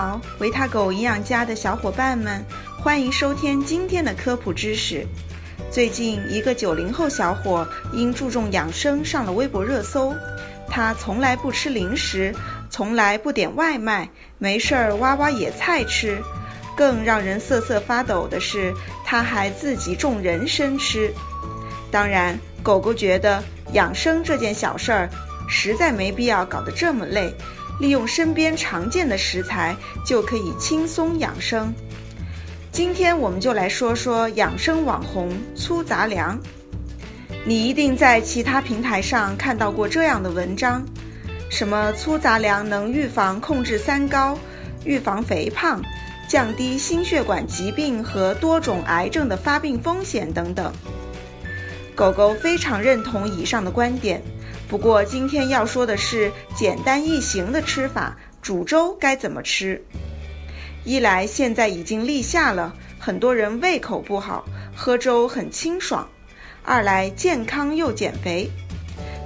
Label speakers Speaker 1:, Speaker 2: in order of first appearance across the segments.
Speaker 1: 好，维他狗营养家的小伙伴们，欢迎收听今天的科普知识。最近，一个九零后小伙因注重养生上了微博热搜。他从来不吃零食，从来不点外卖，没事儿挖挖野菜吃。更让人瑟瑟发抖的是，他还自己种人参吃。当然，狗狗觉得养生这件小事儿，实在没必要搞得这么累。利用身边常见的食材就可以轻松养生。今天我们就来说说养生网红粗杂粮。你一定在其他平台上看到过这样的文章，什么粗杂粮能预防控制三高、预防肥胖、降低心血管疾病和多种癌症的发病风险等等。狗狗非常认同以上的观点。不过今天要说的是简单易行的吃法，煮粥该怎么吃？一来现在已经立夏了，很多人胃口不好，喝粥很清爽；二来健康又减肥。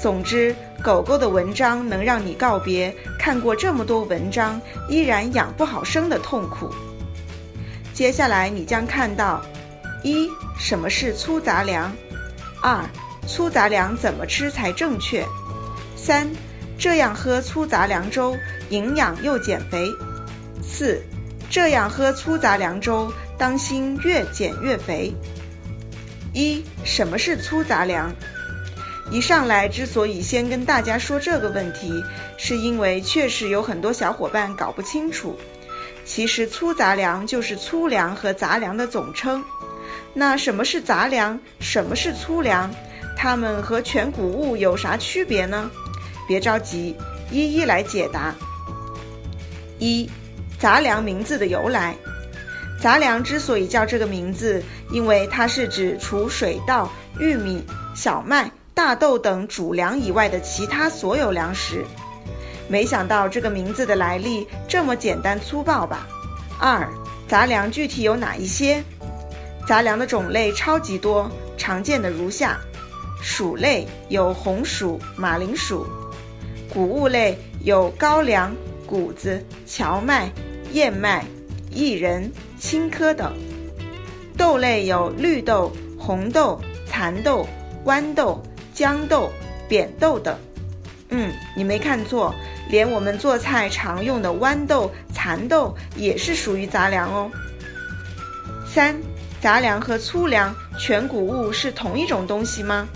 Speaker 1: 总之，狗狗的文章能让你告别看过这么多文章依然养不好生的痛苦。接下来你将看到：一、什么是粗杂粮；二。粗杂粮怎么吃才正确？三，这样喝粗杂粮粥营养又减肥。四，这样喝粗杂粮粥当心越减越肥。一，什么是粗杂粮？一上来之所以先跟大家说这个问题，是因为确实有很多小伙伴搞不清楚。其实粗杂粮就是粗粮和杂粮的总称。那什么是杂粮？什么是粗粮？它们和全谷物有啥区别呢？别着急，一一来解答。一，杂粮名字的由来。杂粮之所以叫这个名字，因为它是指除水稻、玉米、小麦、大豆等主粮以外的其他所有粮食。没想到这个名字的来历这么简单粗暴吧？二，杂粮具体有哪一些？杂粮的种类超级多，常见的如下。薯类有红薯、马铃薯，谷物类有高粱、谷子、荞麦、燕麦、薏仁、青稞等；豆类有绿豆、红豆、蚕豆、豌豆、豇豆、扁豆等。嗯，你没看错，连我们做菜常用的豌豆、蚕豆也是属于杂粮哦。三，杂粮和粗粮、全谷物是同一种东西吗？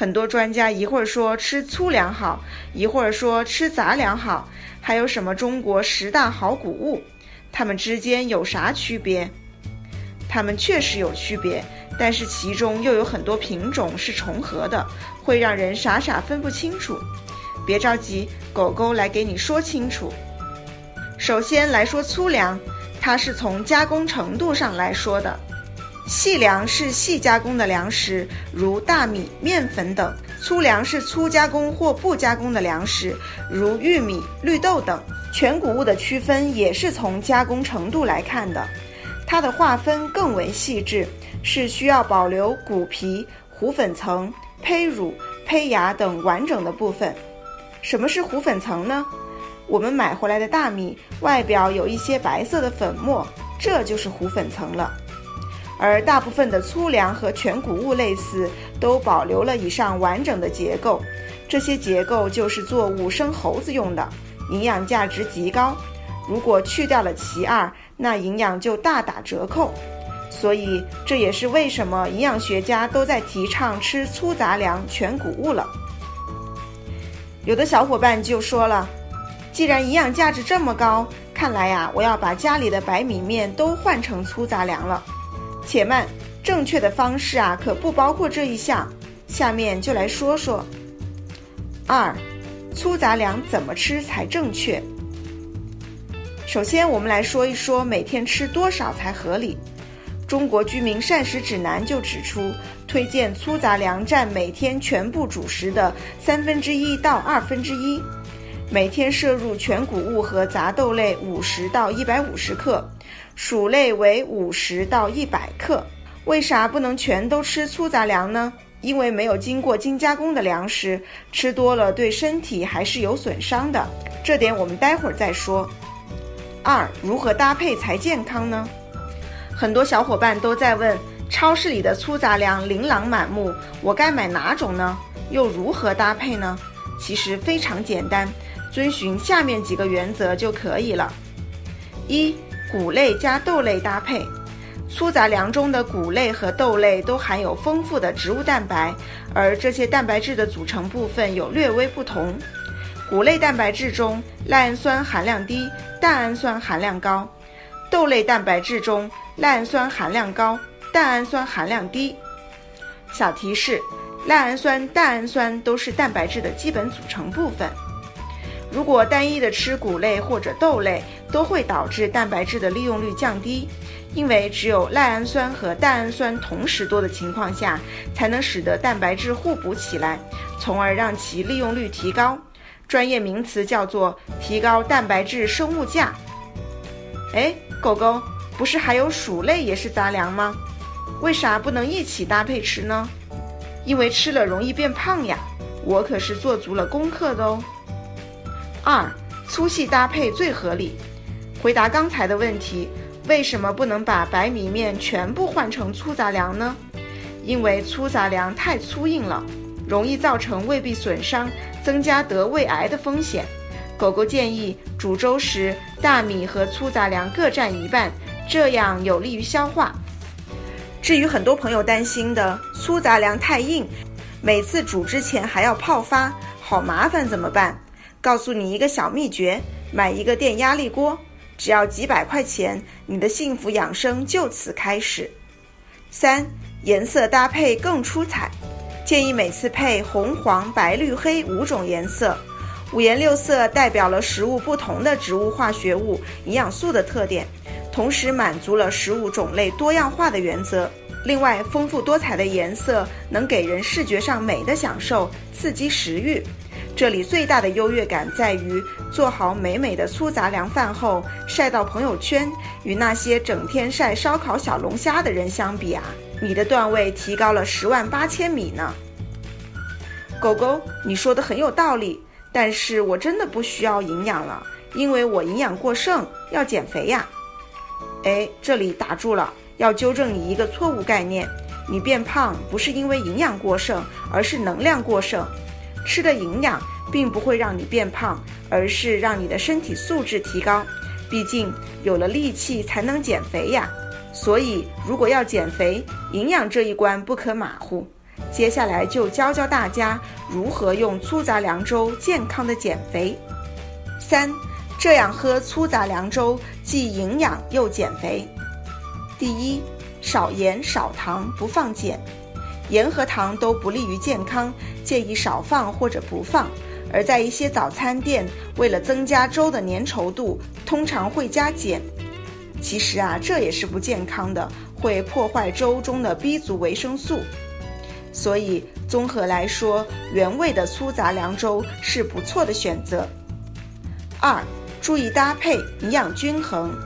Speaker 1: 很多专家一会儿说吃粗粮好，一会儿说吃杂粮好，还有什么中国十大好谷物，它们之间有啥区别？它们确实有区别，但是其中又有很多品种是重合的，会让人傻傻分不清楚。别着急，狗狗来给你说清楚。首先来说粗粮，它是从加工程度上来说的。细粮是细加工的粮食，如大米、面粉等；粗粮是粗加工或不加工的粮食，如玉米、绿豆等。全谷物的区分也是从加工程度来看的，它的划分更为细致，是需要保留谷皮、糊粉层、胚乳、胚芽等完整的部分。什么是糊粉层呢？我们买回来的大米外表有一些白色的粉末，这就是糊粉层了。而大部分的粗粮和全谷物类似，都保留了以上完整的结构。这些结构就是做五生猴子用的，营养价值极高。如果去掉了其二，那营养就大打折扣。所以这也是为什么营养学家都在提倡吃粗杂粮、全谷物了。有的小伙伴就说了，既然营养价值这么高，看来呀，我要把家里的白米面都换成粗杂粮了。且慢，正确的方式啊，可不包括这一项。下面就来说说。二，粗杂粮怎么吃才正确？首先，我们来说一说每天吃多少才合理。中国居民膳食指南就指出，推荐粗杂粮占每天全部主食的三分之一到二分之一，每天摄入全谷物和杂豆类五十到一百五十克。薯类为五十到一百克，为啥不能全都吃粗杂粮呢？因为没有经过精加工的粮食，吃多了对身体还是有损伤的。这点我们待会儿再说。二、如何搭配才健康呢？很多小伙伴都在问，超市里的粗杂粮琳琅满目，我该买哪种呢？又如何搭配呢？其实非常简单，遵循下面几个原则就可以了。一、谷类加豆类搭配。粗杂粮中的谷类和豆类都含有丰富的植物蛋白，而这些蛋白质的组成部分有略微不同。谷类蛋白质中赖氨酸含量低，蛋氨酸含量高；豆类蛋白质中赖氨酸含量高，蛋氨酸含量低。小提示：赖氨酸、蛋氨酸都是蛋白质的基本组成部分。如果单一的吃谷类或者豆类，都会导致蛋白质的利用率降低。因为只有赖氨酸和蛋氨酸同时多的情况下，才能使得蛋白质互补起来，从而让其利用率提高。专业名词叫做提高蛋白质生物价。哎，狗狗，不是还有薯类也是杂粮吗？为啥不能一起搭配吃呢？因为吃了容易变胖呀。我可是做足了功课的哦。二，粗细搭配最合理。回答刚才的问题。为什么不能把白米面全部换成粗杂粮呢？因为粗杂粮太粗硬了，容易造成胃壁损伤，增加得胃癌的风险。狗狗建议煮粥时，大米和粗杂粮各占一半，这样有利于消化。至于很多朋友担心的粗杂粮太硬，每次煮之前还要泡发，好麻烦，怎么办？告诉你一个小秘诀：买一个电压力锅。只要几百块钱，你的幸福养生就此开始。三、颜色搭配更出彩，建议每次配红、黄、白、绿、黑五种颜色，五颜六色代表了食物不同的植物化学物、营养素的特点，同时满足了食物种类多样化的原则。另外，丰富多彩的颜色能给人视觉上美的享受，刺激食欲。这里最大的优越感在于做好美美的粗杂粮饭后晒到朋友圈，与那些整天晒烧烤小龙虾的人相比啊，你的段位提高了十万八千米呢。狗狗，你说的很有道理，但是我真的不需要营养了，因为我营养过剩，要减肥呀。哎，这里打住了，要纠正你一个错误概念，你变胖不是因为营养过剩，而是能量过剩。吃的营养并不会让你变胖，而是让你的身体素质提高。毕竟有了力气才能减肥呀。所以如果要减肥，营养这一关不可马虎。接下来就教教大家如何用粗杂粮粥健康的减肥。三，这样喝粗杂粮粥既营养又减肥。第一，少盐少糖，不放碱。盐和糖都不利于健康，建议少放或者不放。而在一些早餐店，为了增加粥的粘稠度，通常会加碱。其实啊，这也是不健康的，会破坏粥中的 B 族维生素。所以综合来说，原味的粗杂粮粥是不错的选择。二，注意搭配，营养均衡。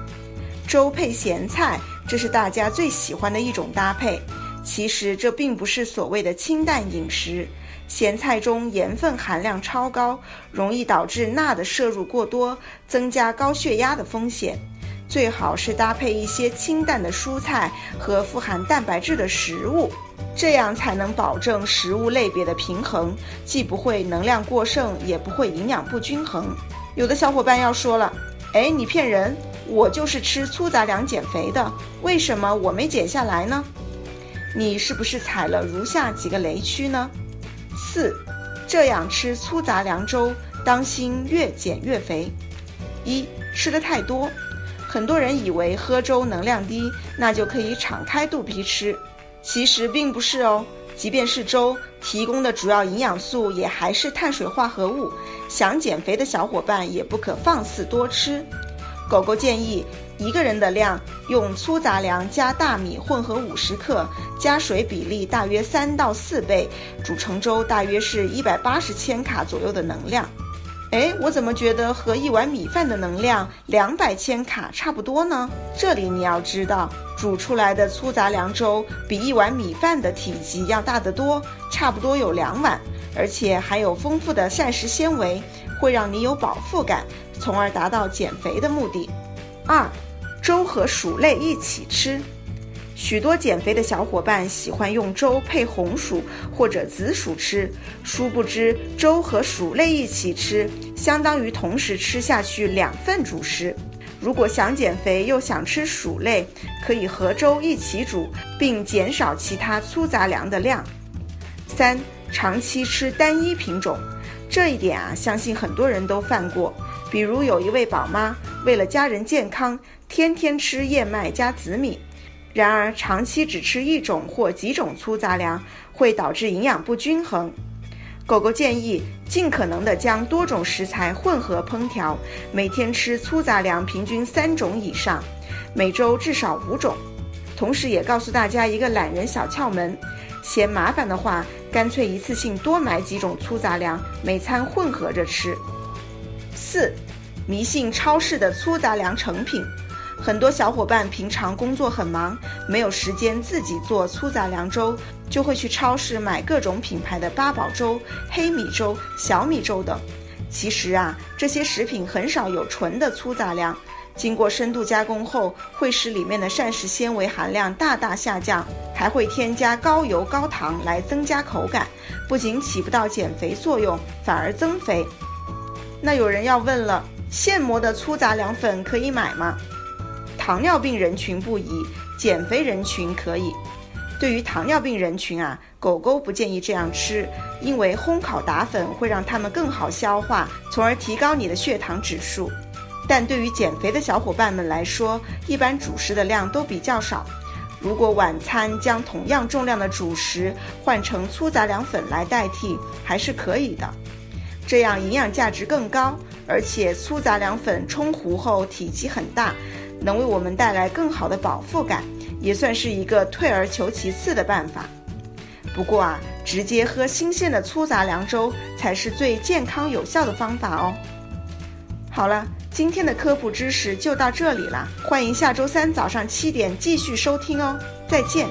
Speaker 1: 粥配咸菜，这是大家最喜欢的一种搭配。其实这并不是所谓的清淡饮食，咸菜中盐分含量超高，容易导致钠的摄入过多，增加高血压的风险。最好是搭配一些清淡的蔬菜和富含蛋白质的食物，这样才能保证食物类别的平衡，既不会能量过剩，也不会营养不均衡。有的小伙伴要说了，哎，你骗人，我就是吃粗杂粮减肥的，为什么我没减下来呢？你是不是踩了如下几个雷区呢？四，这样吃粗杂粮粥，当心越减越肥。一，吃的太多，很多人以为喝粥能量低，那就可以敞开肚皮吃，其实并不是哦。即便是粥，提供的主要营养素也还是碳水化合物，想减肥的小伙伴也不可放肆多吃。狗狗建议。一个人的量，用粗杂粮加大米混合五十克，加水比例大约三到四倍，煮成粥大约是一百八十千卡左右的能量。哎，我怎么觉得和一碗米饭的能量两百千卡差不多呢？这里你要知道，煮出来的粗杂粮粥比一碗米饭的体积要大得多，差不多有两碗，而且含有丰富的膳食纤维，会让你有饱腹感，从而达到减肥的目的。二，粥和薯类一起吃。许多减肥的小伙伴喜欢用粥配红薯或者紫薯吃，殊不知粥和薯类一起吃，相当于同时吃下去两份主食。如果想减肥又想吃薯类，可以和粥一起煮，并减少其他粗杂粮的量。三、长期吃单一品种，这一点啊，相信很多人都犯过。比如有一位宝妈，为了家人健康，天天吃燕麦加紫米。然而，长期只吃一种或几种粗杂粮，会导致营养不均衡。狗狗建议尽可能的将多种食材混合烹调，每天吃粗杂粮平均三种以上，每周至少五种。同时，也告诉大家一个懒人小窍门：嫌麻烦的话，干脆一次性多买几种粗杂粮，每餐混合着吃。四，迷信超市的粗杂粮成品。很多小伙伴平常工作很忙，没有时间自己做粗杂粮粥，就会去超市买各种品牌的八宝粥、黑米粥、小米粥等。其实啊，这些食品很少有纯的粗杂粮，经过深度加工后，会使里面的膳食纤维含量大大下降，还会添加高油高糖来增加口感，不仅起不到减肥作用，反而增肥。那有人要问了，现磨的粗杂粮粉可以买吗？糖尿病人群不宜，减肥人群可以。对于糖尿病人群啊，狗狗不建议这样吃，因为烘烤打粉会让它们更好消化，从而提高你的血糖指数。但对于减肥的小伙伴们来说，一般主食的量都比较少。如果晚餐将同样重量的主食换成粗杂粮粉来代替，还是可以的。这样营养价值更高，而且粗杂粮粉冲糊后体积很大。能为我们带来更好的饱腹感，也算是一个退而求其次的办法。不过啊，直接喝新鲜的粗杂粮粥才是最健康有效的方法哦。好了，今天的科普知识就到这里了，欢迎下周三早上七点继续收听哦，再见。